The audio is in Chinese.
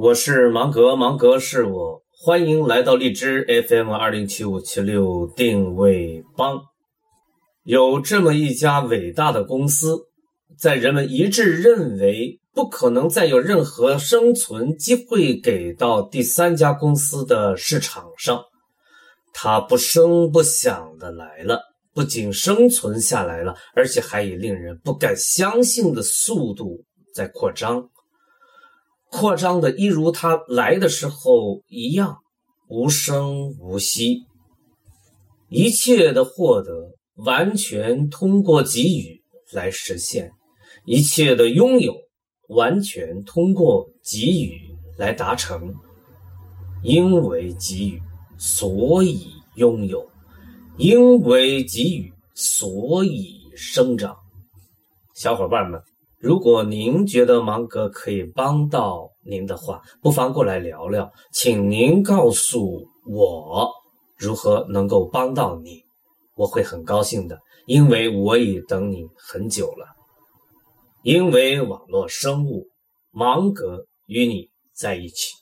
我是芒格，芒格是我，欢迎来到荔枝 FM 二零七五七六定位帮。有这么一家伟大的公司，在人们一致认为不可能再有任何生存机会给到第三家公司的市场上，它不声不响的来了，不仅生存下来了，而且还以令人不敢相信的速度在扩张。扩张的一如他来的时候一样，无声无息。一切的获得完全通过给予来实现，一切的拥有完全通过给予来达成。因为给予，所以拥有；因为给予，所以生长。小伙伴们。如果您觉得芒格可以帮到您的话，不妨过来聊聊。请您告诉我如何能够帮到你，我会很高兴的，因为我已等你很久了。因为网络生物，芒格与你在一起。